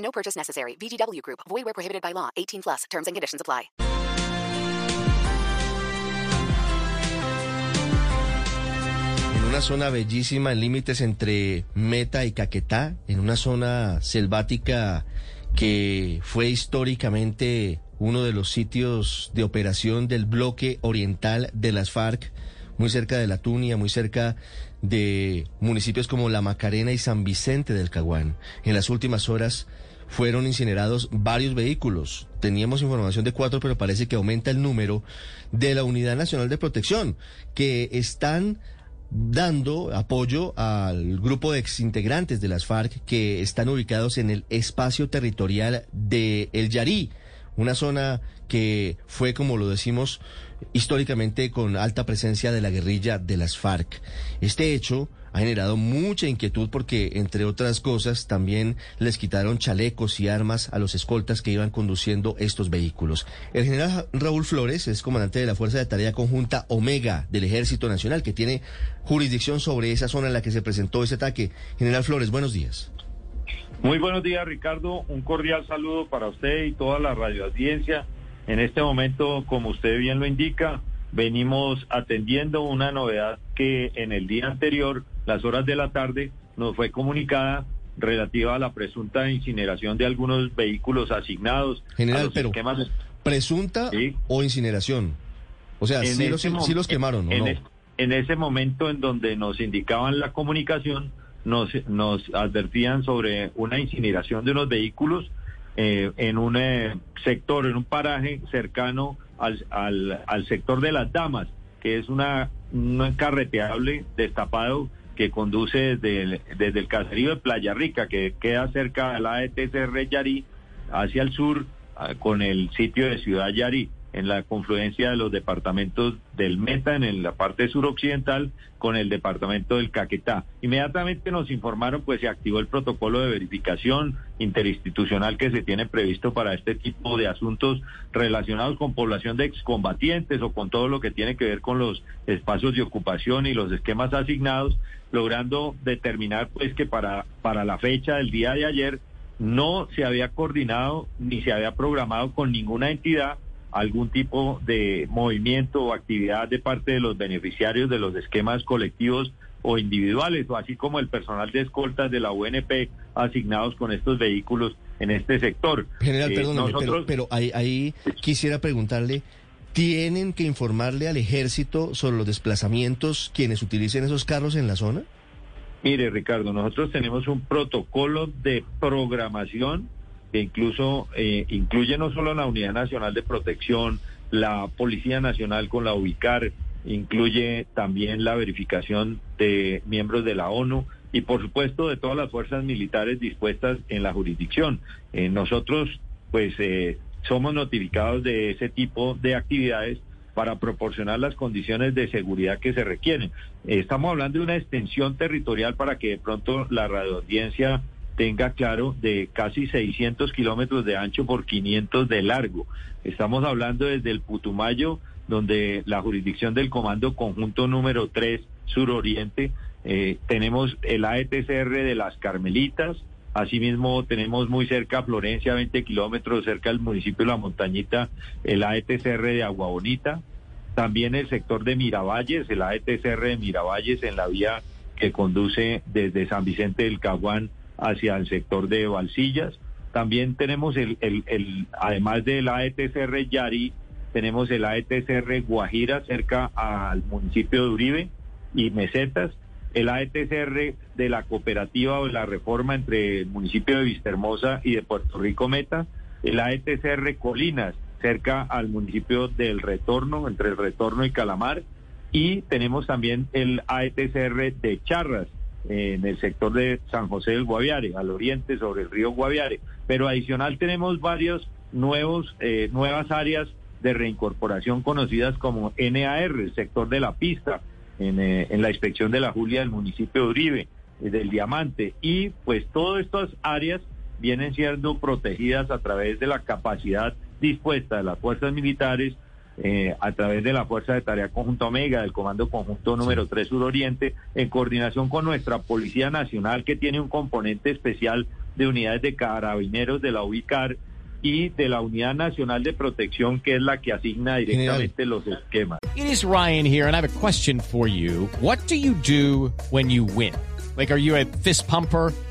No purchase necessary. VGW Group. Void where prohibited by law. 18 plus. Terms and conditions apply. En una zona bellísima, en límites entre Meta y Caquetá, en una zona selvática que fue históricamente uno de los sitios de operación del bloque oriental de las FARC, muy cerca de la Tunia, muy cerca de municipios como La Macarena y San Vicente del Caguán. En las últimas horas fueron incinerados varios vehículos. Teníamos información de cuatro, pero parece que aumenta el número de la Unidad Nacional de Protección, que están dando apoyo al grupo de exintegrantes de las FARC que están ubicados en el espacio territorial de El Yarí, una zona que fue, como lo decimos, históricamente con alta presencia de la guerrilla de las FARC. Este hecho ha generado mucha inquietud porque, entre otras cosas, también les quitaron chalecos y armas a los escoltas que iban conduciendo estos vehículos. El general Raúl Flores es comandante de la Fuerza de Tarea Conjunta Omega del Ejército Nacional, que tiene jurisdicción sobre esa zona en la que se presentó ese ataque. General Flores, buenos días. Muy buenos días, Ricardo. Un cordial saludo para usted y toda la radioaudiencia. En este momento, como usted bien lo indica, venimos atendiendo una novedad que en el día anterior, las horas de la tarde, nos fue comunicada relativa a la presunta incineración de algunos vehículos asignados. General, a los pero esquemas- ¿presunta Sí. o incineración? O sea, sí los, sí quemaron, ¿o en, no? en ese momento en donde nos indicaban la comunicación, nos, nos advertían sobre una incineración de unos vehículos eh, en un eh, sector, en un paraje cercano al, al, al sector de las damas, que es una, un carreteable destapado que conduce desde el, desde el caserío de Playa Rica, que queda cerca de la ETCR Yarí, hacia el sur, ah, con el sitio de Ciudad Yarí, en la confluencia de los departamentos del Meta, en la parte suroccidental, con el departamento del Caquetá. Inmediatamente nos informaron, pues se activó el protocolo de verificación interinstitucional que se tiene previsto para este tipo de asuntos relacionados con población de excombatientes o con todo lo que tiene que ver con los espacios de ocupación y los esquemas asignados, logrando determinar pues que para, para la fecha del día de ayer no se había coordinado ni se había programado con ninguna entidad algún tipo de movimiento o actividad de parte de los beneficiarios de los esquemas colectivos o individuales, o así como el personal de escoltas de la UNP asignados con estos vehículos en este sector. General, Eh, pero, nosotros- pero ahí, ahí quisiera preguntarle, ¿tienen que informarle al ejército sobre los desplazamientos quienes utilicen esos carros en la zona? Mire, Ricardo, nosotros tenemos un protocolo de programación que incluso eh, incluye no solo la Unidad Nacional de Protección, la Policía Nacional con la UBICAR, incluye también la verificación de miembros de la ONU y por supuesto de todas las fuerzas militares dispuestas en la jurisdicción. Eh, nosotros pues eh, somos notificados de ese tipo de actividades para proporcionar las condiciones de seguridad que se requieren. Estamos hablando de una extensión territorial para que de pronto la radioaudiencia tenga claro de casi 600 kilómetros de ancho por 500 de largo. Estamos hablando desde el Putumayo, donde la jurisdicción del Comando Conjunto número 3 Suroriente, eh, tenemos el AETCR de las Carmelitas, asimismo tenemos muy cerca Florencia, 20 kilómetros cerca del municipio de La Montañita, el AETCR de Agua Bonita, también el sector de Miravalles, el AETCR de Miravalles en la vía que conduce desde San Vicente del Caguán hacia el sector de Valsillas. También tenemos el, el, el además del AETCR Yari, tenemos el AETCR Guajira cerca al municipio de Uribe y Mesetas, el AETCR de la cooperativa o de la reforma entre el municipio de Vistahermosa y de Puerto Rico Meta, el AETCR Colinas cerca al municipio del Retorno, entre el Retorno y Calamar, y tenemos también el AETCR de Charras, en el sector de San José del Guaviare, al oriente sobre el río Guaviare. Pero adicional tenemos varios nuevos, eh, nuevas áreas de reincorporación conocidas como NAR, el sector de la pista, en, eh, en la inspección de la Julia del municipio de Uribe, eh, del Diamante. Y pues todas estas áreas vienen siendo protegidas a través de la capacidad dispuesta de las fuerzas militares, eh, a través de la Fuerza de Tarea Conjunto Omega, del Comando Conjunto número 3 Suroriente, en coordinación con nuestra Policía Nacional, que tiene un componente especial de unidades de carabineros de la UICAR y de la Unidad Nacional de Protección, que es la que asigna directamente los esquemas. It is Ryan here, and I have a question for you. What do you do when you win? Like, are you a fist pumper?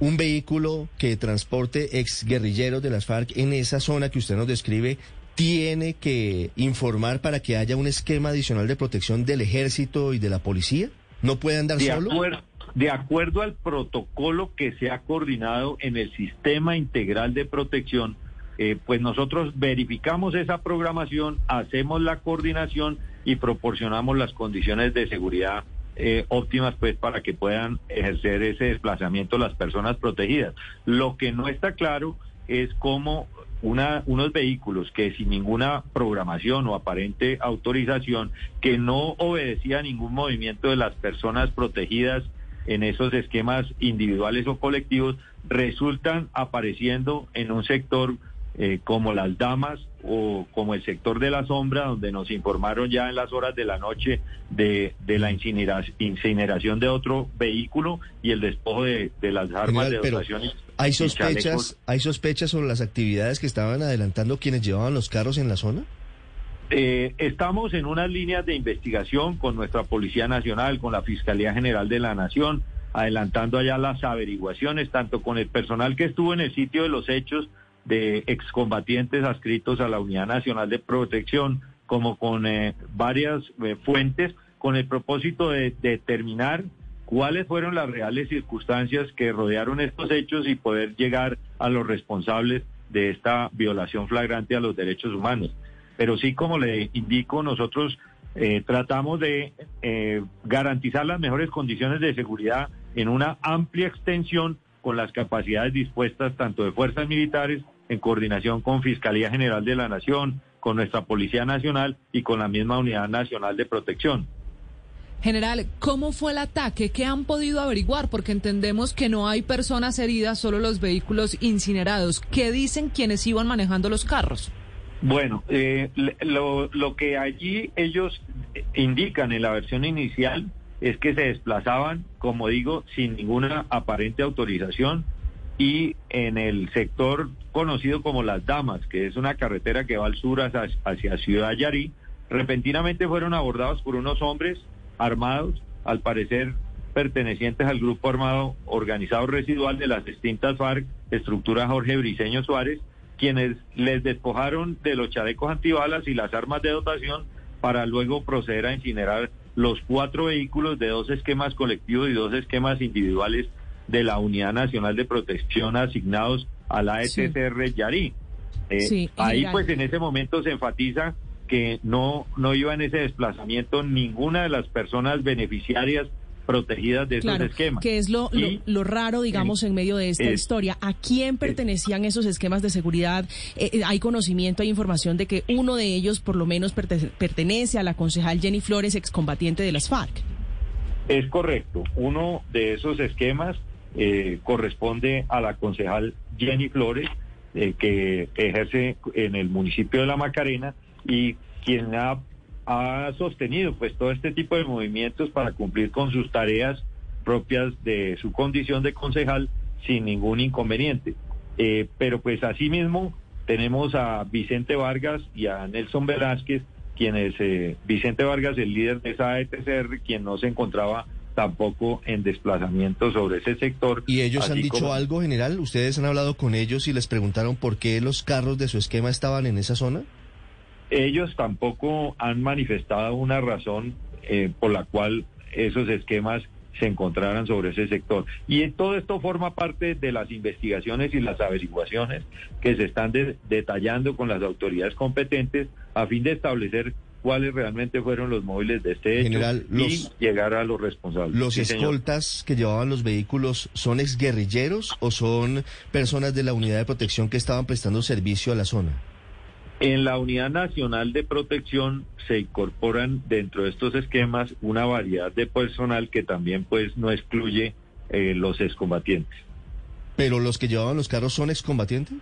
un vehículo que transporte exguerrilleros de las FARC en esa zona que usted nos describe tiene que informar para que haya un esquema adicional de protección del ejército y de la policía? ¿No puede andar de solo? Acuerdo, de acuerdo al protocolo que se ha coordinado en el sistema integral de protección, eh, pues nosotros verificamos esa programación, hacemos la coordinación y proporcionamos las condiciones de seguridad eh, óptimas pues para que puedan ejercer ese desplazamiento las personas protegidas. Lo que no está claro es cómo una, unos vehículos que sin ninguna programación o aparente autorización, que no obedecía a ningún movimiento de las personas protegidas en esos esquemas individuales o colectivos, resultan apareciendo en un sector eh, como las damas o como el sector de la sombra, donde nos informaron ya en las horas de la noche de, de la incineración, de otro vehículo y el despojo de, de las armas General, de y- ¿Hay sospechas. ¿Hay sospechas sobre las actividades que estaban adelantando quienes llevaban los carros en la zona? Eh, estamos en unas líneas de investigación con nuestra Policía Nacional, con la Fiscalía General de la Nación, adelantando allá las averiguaciones, tanto con el personal que estuvo en el sitio de los hechos de excombatientes adscritos a la Unidad Nacional de Protección, como con eh, varias eh, fuentes, con el propósito de determinar cuáles fueron las reales circunstancias que rodearon estos hechos y poder llegar a los responsables de esta violación flagrante a los derechos humanos. Pero sí, como le indico, nosotros eh, tratamos de eh, garantizar las mejores condiciones de seguridad en una amplia extensión con las capacidades dispuestas tanto de fuerzas militares en coordinación con Fiscalía General de la Nación, con nuestra Policía Nacional y con la misma Unidad Nacional de Protección. General, ¿cómo fue el ataque? ¿Qué han podido averiguar? Porque entendemos que no hay personas heridas, solo los vehículos incinerados. ¿Qué dicen quienes iban manejando los carros? Bueno, eh, lo, lo que allí ellos indican en la versión inicial es que se desplazaban, como digo, sin ninguna aparente autorización y en el sector conocido como Las Damas, que es una carretera que va al sur hacia, hacia Ciudad Yarí, repentinamente fueron abordados por unos hombres armados, al parecer pertenecientes al grupo armado organizado residual de las distintas FARC, estructura Jorge Briceño Suárez, quienes les despojaron de los chalecos antibalas y las armas de dotación para luego proceder a incinerar los cuatro vehículos de dos esquemas colectivos y dos esquemas individuales de la Unidad Nacional de Protección asignados a la Sí. ETCR Yarí. Eh, Sí, ahí pues en ese momento se enfatiza que no, no iba en ese desplazamiento ninguna de las personas beneficiarias protegidas de esos esquemas. que es lo, lo, Y- lo raro, digamos, en medio de esta es- historia. ¿A quién pertenecían esos esquemas de seguridad? Eh, eh, hay conocimiento, hay información de que uno de ellos, por lo menos, perte- pertenece a la concejal Jenny Flores, excombatiente de las FARC. Es correcto. Uno de esos esquemas eh, corresponde a la concejal Jenny Flores, eh, que ejerce en el municipio de La Macarena y quien ha, ha sostenido pues todo este tipo de movimientos para cumplir con sus tareas propias de su condición de concejal sin ningún inconveniente. Eh, pero pues asimismo tenemos a Vicente Vargas y a Nelson Velázquez, quienes eh, Vicente Vargas, el líder de esa ETCR, quien no se encontraba tampoco en desplazamiento sobre ese sector. ¿Y ellos han dicho como- algo, general? ¿Ustedes han hablado con ellos y les preguntaron por qué los carros de su esquema estaban en esa zona? Ellos tampoco han manifestado una razón eh, por la cual esos esquemas se encontraran sobre ese sector. Y en todo esto forma parte de las investigaciones y las averiguaciones que se están de- detallando con las autoridades competentes a fin de establecer cuáles realmente fueron los móviles de este hecho General, y los- llegar a los responsables. ¿Los Sí, señor. escoltas que llevaban los vehículos son exguerrilleros o son personas de la unidad de protección que estaban prestando servicio a la zona? En la Unidad Nacional de Protección se incorporan dentro de estos esquemas una variedad de personal que también pues no excluye eh, los excombatientes. ¿Pero los que llevaban los carros son excombatientes?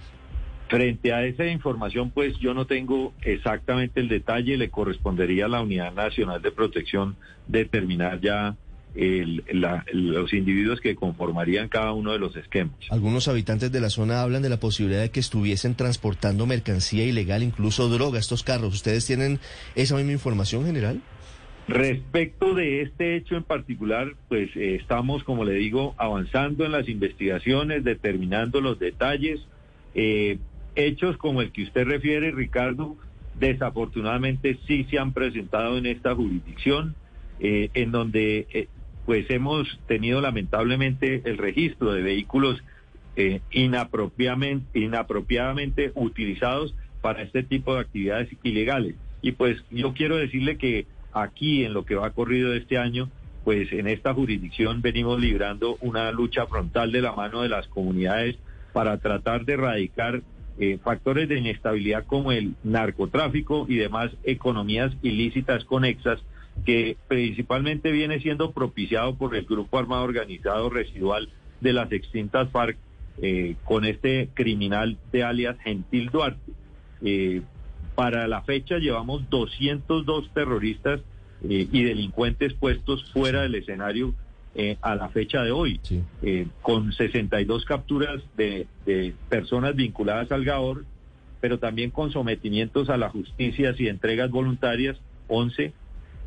Frente a esa información, pues yo no tengo exactamente el detalle, le correspondería a la Unidad Nacional de Protección determinar ya el- la- los individuos que conformarían cada uno de los esquemas. Algunos habitantes de la zona hablan de la posibilidad de que estuviesen transportando mercancía ilegal, incluso droga, estos carros. ¿Ustedes tienen esa misma información general? Respecto de este hecho en particular, pues eh, estamos, como le digo, avanzando en las investigaciones, determinando los detalles. Eh, hechos como el que usted refiere, Ricardo, desafortunadamente sí se han presentado en esta jurisdicción, eh, en donde eh, pues hemos tenido lamentablemente el registro de vehículos eh, inapropiadamente, utilizados para este tipo de actividades ilegales. Y pues yo quiero decirle que aquí en lo que va corrido este año, pues en esta jurisdicción venimos librando una lucha frontal de la mano de las comunidades para tratar de erradicar eh, factores de inestabilidad como el narcotráfico y demás economías ilícitas conexas que principalmente viene siendo propiciado por el grupo armado organizado residual de las extintas FARC eh, con este criminal de alias Gentil Duarte. Eh, para la fecha llevamos 202 terroristas eh, y delincuentes puestos fuera del escenario a la fecha de hoy, Sí. con 62 capturas de, de personas vinculadas al GAOR, pero también con sometimientos a la justicia y entregas voluntarias, 11,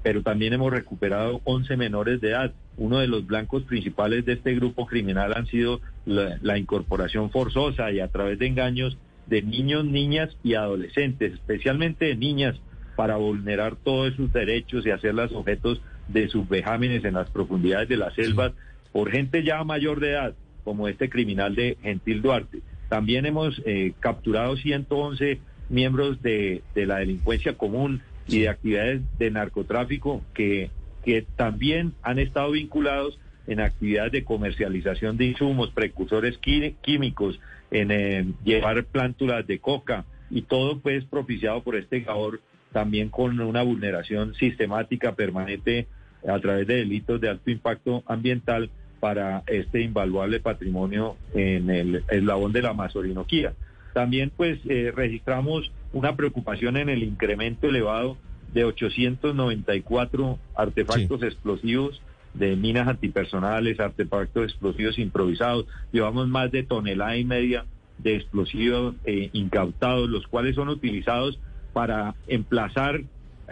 pero también hemos recuperado 11 menores de edad. Uno de los blancos principales de este grupo criminal han sido la, la incorporación forzosa y a través de engaños de niños, niñas y adolescentes, especialmente de niñas, para vulnerar todos sus derechos y hacerlas objetos de sus vejámenes en las profundidades de las selvas por gente ya mayor de edad, como este criminal de Gentil Duarte. También hemos eh, capturado 111 miembros de, de la delincuencia común y de actividades de narcotráfico que, que también han estado vinculados en actividades de comercialización de insumos, precursores químicos, en eh, llevar plántulas de coca y todo pues propiciado por este GAOR también con una vulneración sistemática permanente a través de delitos de alto impacto ambiental para este invaluable patrimonio en el eslabón de la Amazorinoquía. También pues eh, registramos una preocupación en el incremento elevado de 894 artefactos explosivos de minas antipersonales, artefactos explosivos improvisados. Llevamos más de tonelada y media de explosivos eh, incautados, los cuales son utilizados para emplazar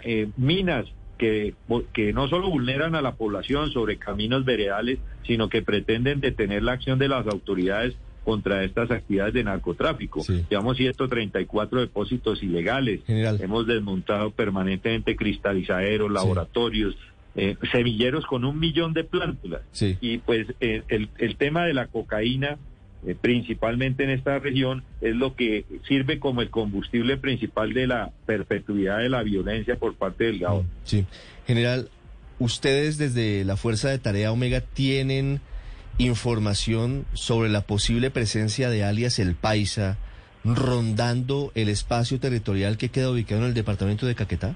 eh, minas que, que no solo vulneran a la población sobre caminos veredales, sino que pretenden detener la acción de las autoridades contra estas actividades de narcotráfico. Sí. Llevamos 134 depósitos ilegales. General. Hemos desmontado permanentemente cristalizaderos, laboratorios, eh, semilleros con un millón de plántulas. Sí. Y pues eh, el, el tema de la cocaína, eh, principalmente en esta región, es lo que sirve como el combustible principal de la perpetuidad de la violencia por parte del GAO. Sí. General, ustedes desde la Fuerza de Tarea Omega tienen información sobre la posible presencia de alias El Paisa rondando el espacio territorial que queda ubicado en el departamento de Caquetá?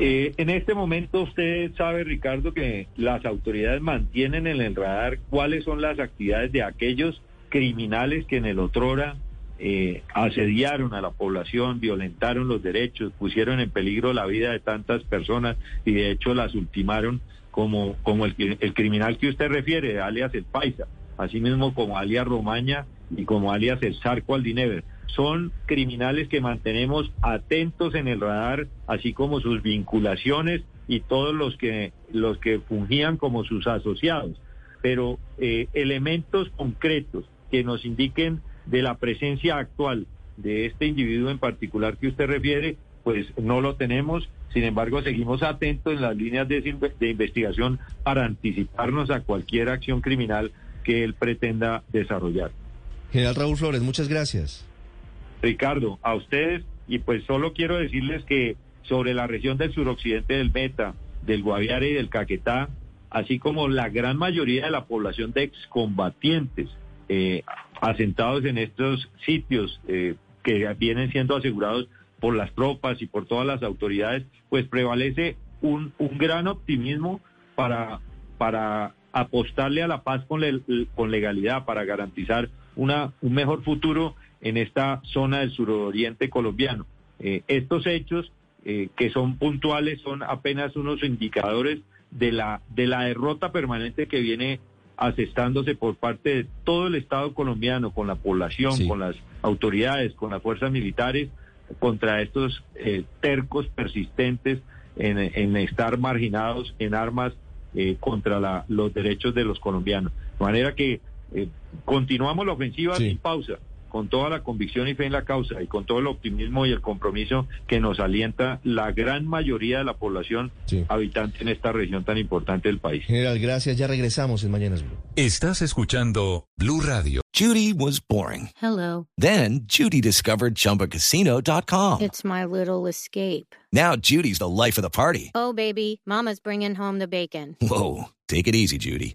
Eh, en este momento usted sabe, Ricardo, que las autoridades mantienen en el radar cuáles son las actividades de aquellos criminales que en el otrora eh, asediaron a la población, violentaron los derechos, pusieron en peligro la vida de tantas personas y de hecho las ultimaron como, como el, el criminal que usted refiere, alias el Paisa, así mismo como alias Romaña y como alias el Zarco Aldinever. Son criminales que mantenemos atentos en el radar, así como sus vinculaciones y todos los que, los que fungían como sus asociados. Pero eh, elementos concretos que nos indiquen de la presencia actual de este individuo en particular que usted refiere, pues no lo tenemos. Sin embargo, seguimos atentos en las líneas de, de investigación para anticiparnos a cualquier acción criminal que él pretenda desarrollar. General Raúl Flores, muchas gracias. Ricardo, a ustedes, y pues solo quiero decirles que sobre la región del suroccidente del Meta, del Guaviare y del Caquetá, así como la gran mayoría de la población de excombatientes eh, asentados en estos sitios eh, que vienen siendo asegurados por las tropas y por todas las autoridades, pues prevalece un, un gran optimismo para, para apostarle a la paz con, con legalidad, para garantizar una, un mejor futuro en esta zona del suroriente colombiano. Eh, estos hechos eh, que son puntuales son apenas unos indicadores de la, de la derrota permanente que viene asestándose por parte de todo el Estado colombiano, con la población, con las autoridades, con las fuerzas militares, contra estos eh, tercos persistentes en, estar marginados en armas eh, contra los derechos de los colombianos. De manera que eh, continuamos la ofensiva sin pausa con toda la convicción y fe en la causa y con todo el optimismo y el compromiso que nos alienta la gran mayoría de la población habitante en esta región tan importante del país. General, gracias. Ya regresamos en Mañanas Blue. Estás escuchando Blue Radio. Judy was boring. Hello. Then Judy discovered chumbacasino.com. It's my little escape. Now Judy's the life of the party. Oh, baby, mama's bringing home the bacon. Whoa, take it easy, Judy.